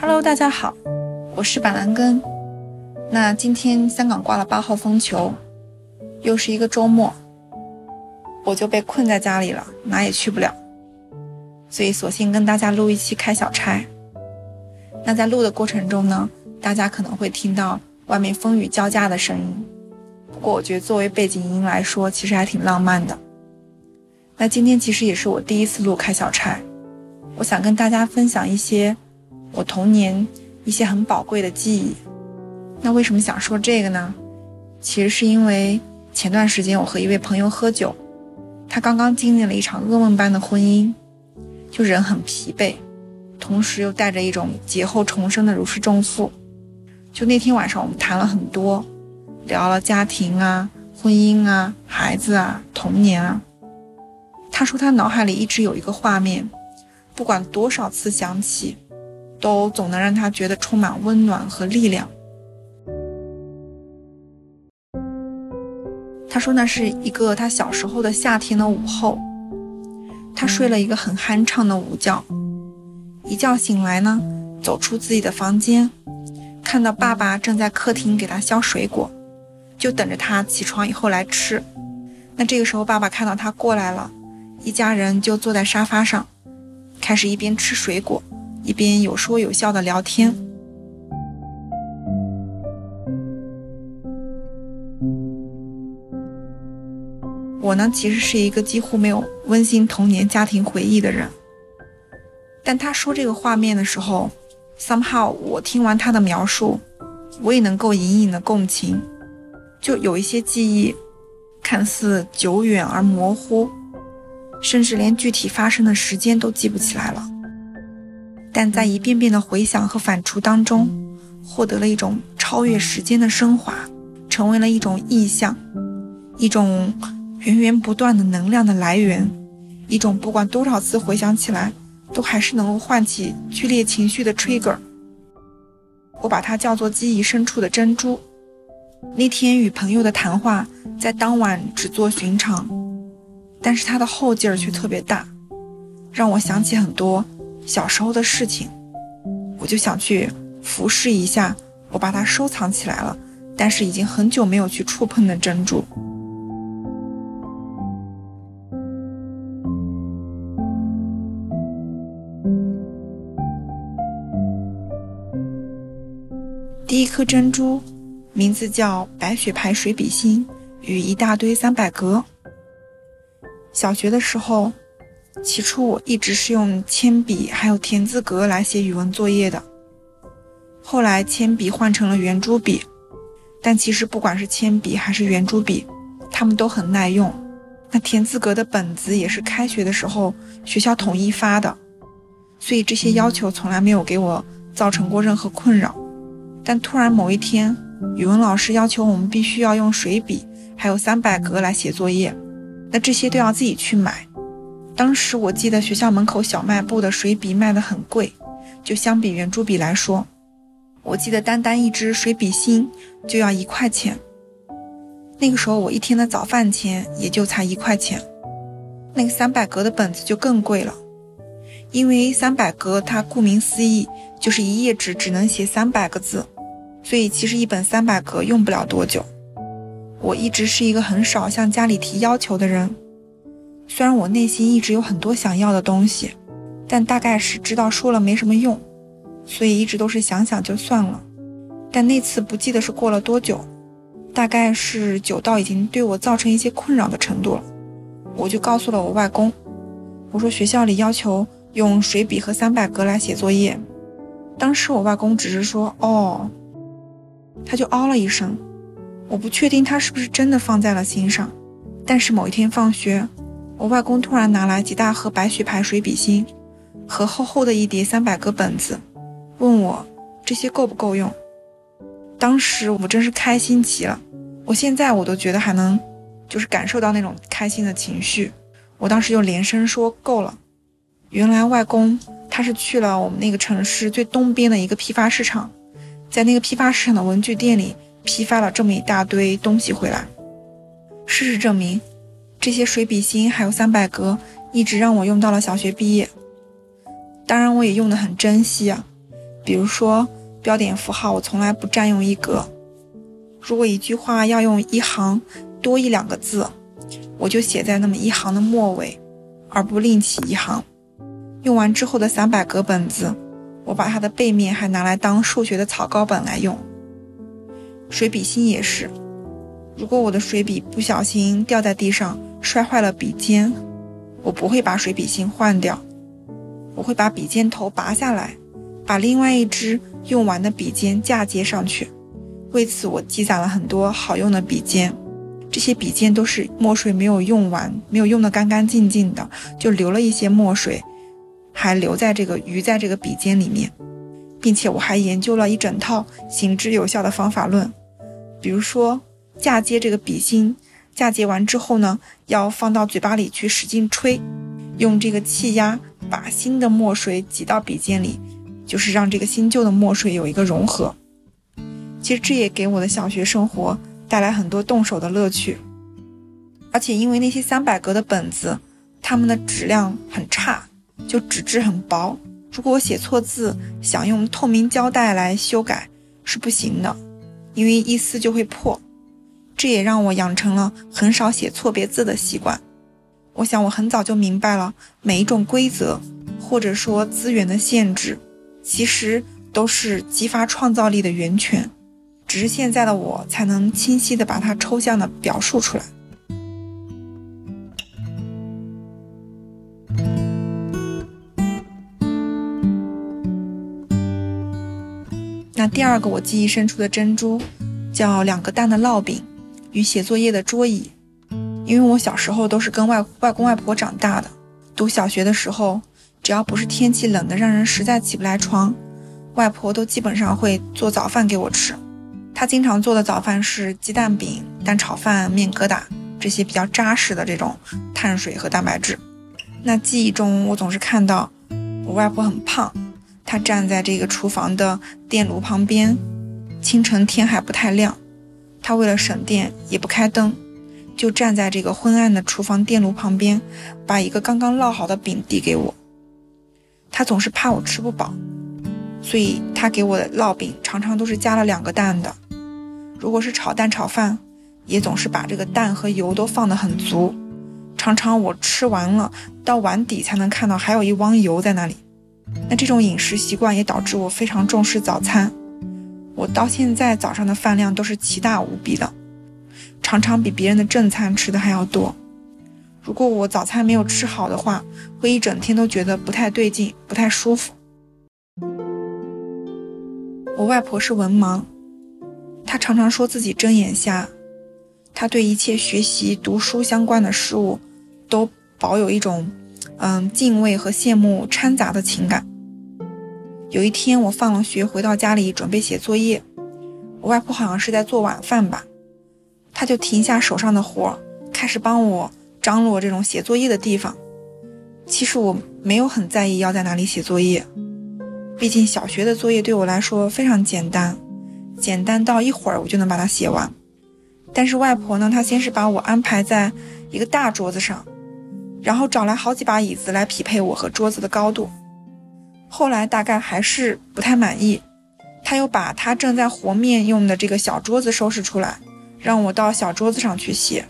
Hello，大家好，我是板蓝根。那今天香港挂了八号风球，又是一个周末，我就被困在家里了，哪也去不了，所以索性跟大家录一期开小差。那在录的过程中呢，大家可能会听到外面风雨交加的声音，不过我觉得作为背景音来说，其实还挺浪漫的。那今天其实也是我第一次录开小差，我想跟大家分享一些。我童年一些很宝贵的记忆，那为什么想说这个呢？其实是因为前段时间我和一位朋友喝酒，他刚刚经历了一场噩梦般的婚姻，就人很疲惫，同时又带着一种劫后重生的如释重负。就那天晚上我们谈了很多，聊了家庭啊、婚姻啊、孩子啊、童年啊。他说他脑海里一直有一个画面，不管多少次想起。都总能让他觉得充满温暖和力量。他说那是一个他小时候的夏天的午后，他睡了一个很酣畅的午觉，一觉醒来呢，走出自己的房间，看到爸爸正在客厅给他削水果，就等着他起床以后来吃。那这个时候爸爸看到他过来了，一家人就坐在沙发上，开始一边吃水果。一边有说有笑的聊天。我呢，其实是一个几乎没有温馨童年家庭回忆的人。但他说这个画面的时候，somehow 我听完他的描述，我也能够隐隐的共情，就有一些记忆，看似久远而模糊，甚至连具体发生的时间都记不起来了。但在一遍遍的回想和反刍当中，获得了一种超越时间的升华，成为了一种意象，一种源源不断的能量的来源，一种不管多少次回想起来，都还是能够唤起剧烈情绪的 trigger。我把它叫做记忆深处的珍珠。那天与朋友的谈话，在当晚只做寻常，但是它的后劲儿却特别大，让我想起很多。小时候的事情，我就想去服侍一下我把它收藏起来了，但是已经很久没有去触碰的珍珠。第一颗珍珠，名字叫白雪牌水笔芯与一大堆三百格。小学的时候。起初我一直是用铅笔还有田字格来写语文作业的，后来铅笔换成了圆珠笔，但其实不管是铅笔还是圆珠笔，它们都很耐用。那田字格的本子也是开学的时候学校统一发的，所以这些要求从来没有给我造成过任何困扰。但突然某一天，语文老师要求我们必须要用水笔还有三百格来写作业，那这些都要自己去买。当时我记得学校门口小卖部的水笔卖得很贵，就相比圆珠笔来说，我记得单单一支水笔芯就要一块钱。那个时候我一天的早饭钱也就才一块钱。那个三百格的本子就更贵了，因为三百格它顾名思义就是一页纸只能写三百个字，所以其实一本三百格用不了多久。我一直是一个很少向家里提要求的人。虽然我内心一直有很多想要的东西，但大概是知道说了没什么用，所以一直都是想想就算了。但那次不记得是过了多久，大概是久到已经对我造成一些困扰的程度了，我就告诉了我外公，我说学校里要求用水笔和三百格来写作业。当时我外公只是说哦，他就哦了一声，我不确定他是不是真的放在了心上。但是某一天放学。我外公突然拿来几大盒白雪牌水笔芯和厚厚的一叠三百个本子，问我这些够不够用。当时我真是开心极了，我现在我都觉得还能，就是感受到那种开心的情绪。我当时就连声说够了。原来外公他是去了我们那个城市最东边的一个批发市场，在那个批发市场的文具店里批发了这么一大堆东西回来。事实证明。这些水笔芯还有三百格，一直让我用到了小学毕业。当然，我也用得很珍惜啊。比如说标点符号，我从来不占用一格。如果一句话要用一行多一两个字，我就写在那么一行的末尾，而不另起一行。用完之后的三百格本子，我把它的背面还拿来当数学的草稿本来用。水笔芯也是，如果我的水笔不小心掉在地上，摔坏了笔尖，我不会把水笔芯换掉，我会把笔尖头拔下来，把另外一支用完的笔尖嫁接上去。为此，我积攒了很多好用的笔尖，这些笔尖都是墨水没有用完，没有用得干干净净的，就留了一些墨水，还留在这个余在这个笔尖里面，并且我还研究了一整套行之有效的方法论，比如说嫁接这个笔芯，嫁接完之后呢，要放到嘴巴里去使劲吹，用这个气压把新的墨水挤到笔尖里，就是让这个新旧的墨水有一个融合。其实这也给我的小学生活带来很多动手的乐趣，而且因为那些三百格的本子，它们的质量很差，就纸质很薄。如果我写错字，想用透明胶带来修改是不行的，因为一撕就会破。这也让我养成了很少写错别字的习惯。我想我很早就明白了，每一种规则或者说资源的限制，其实都是激发创造力的源泉。只是现在的我才能清晰的把它抽象的表述出来。那第二个我记忆深处的珍珠，叫两个蛋的烙饼与写作业的桌椅。因为我小时候都是跟外外公外婆长大的，读小学的时候，只要不是天气冷的让人实在起不来床，外婆都基本上会做早饭给我吃。她经常做的早饭是鸡蛋饼、蛋炒饭、面疙瘩这些比较扎实的这种碳水和蛋白质。那记忆中，我总是看到我外婆很胖，她站在这个厨房的电炉旁边，清晨天还不太亮，他为了省电也不开灯，就站在这个昏暗的厨房电炉旁边，把一个刚刚烙好的饼递给我。他总是怕我吃不饱，所以他给我的烙饼常常都是加了两个蛋的。如果是炒蛋炒饭，也总是把这个蛋和油都放得很足，常常我吃完了到碗底才能看到还有一汪油在那里。那这种饮食习惯也导致我非常重视早餐，我到现在早上的饭量都是奇大无比的，常常比别人的正餐吃的还要多。如果我早餐没有吃好的话，会一整天都觉得不太对劲，不太舒服。我外婆是文盲。她常常说自己睁眼瞎，她对一切学习读书相关的事物，都保有一种，嗯，敬畏和羡慕掺杂的情感。有一天我放了学回到家里准备写作业，我外婆好像是在做晚饭吧，她就停下手上的活，开始帮我张罗这种写作业的地方。其实我没有很在意要在哪里写作业，毕竟小学的作业对我来说非常简单。简单到一会儿我就能把它写完，但是外婆呢，她先是把我安排在一个大桌子上，然后找来好几把椅子来匹配我和桌子的高度。后来大概还是不太满意，他又把他正在和面用的这个小桌子收拾出来，让我到小桌子上去写。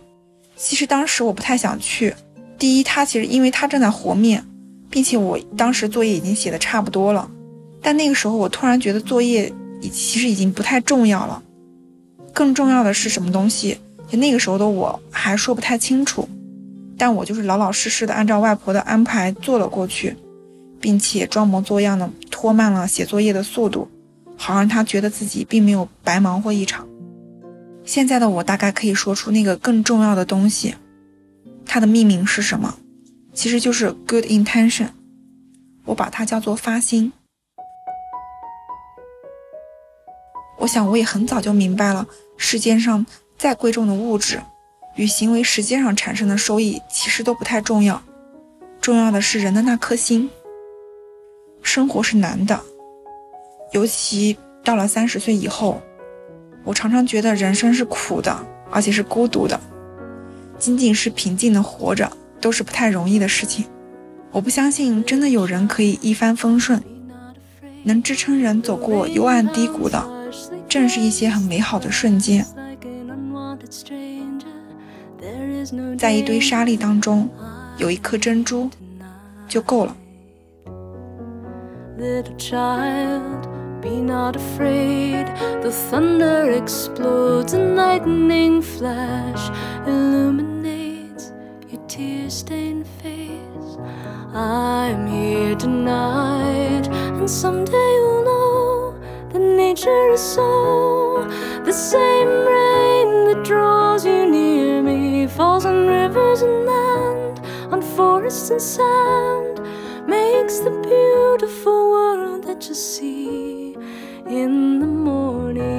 其实当时我不太想去，第一，他其实因为他正在和面，并且我当时作业已经写的差不多了，但那个时候我突然觉得作业。已其实已经不太重要了，更重要的是什么东西？就那个时候的我还说不太清楚，但我就是老老实实的按照外婆的安排做了过去，并且装模作样的拖慢了写作业的速度，好让他觉得自己并没有白忙活一场。现在的我大概可以说出那个更重要的东西，它的命名是什么？其实就是 good intention，我把它叫做发心。我想，我也很早就明白了，世间上再贵重的物质，与行为实践上产生的收益其实都不太重要，重要的是人的那颗心。生活是难的，尤其到了三十岁以后，我常常觉得人生是苦的，而且是孤独的。仅仅是平静的活着，都是不太容易的事情。我不相信真的有人可以一帆风顺，能支撑人走过幽暗低谷的，正是一些很美好的瞬间。在一堆沙粒当中，有一颗珍珠就够了。Little child, be not afraid. The thunder explodes, a lightning flash illuminates your tear stained face. I'm here tonight, and someday you'll know that nature is so. The same rain that draws you near me falls on rivers and land, on forests and sand makes the beautiful world that you see in the morning.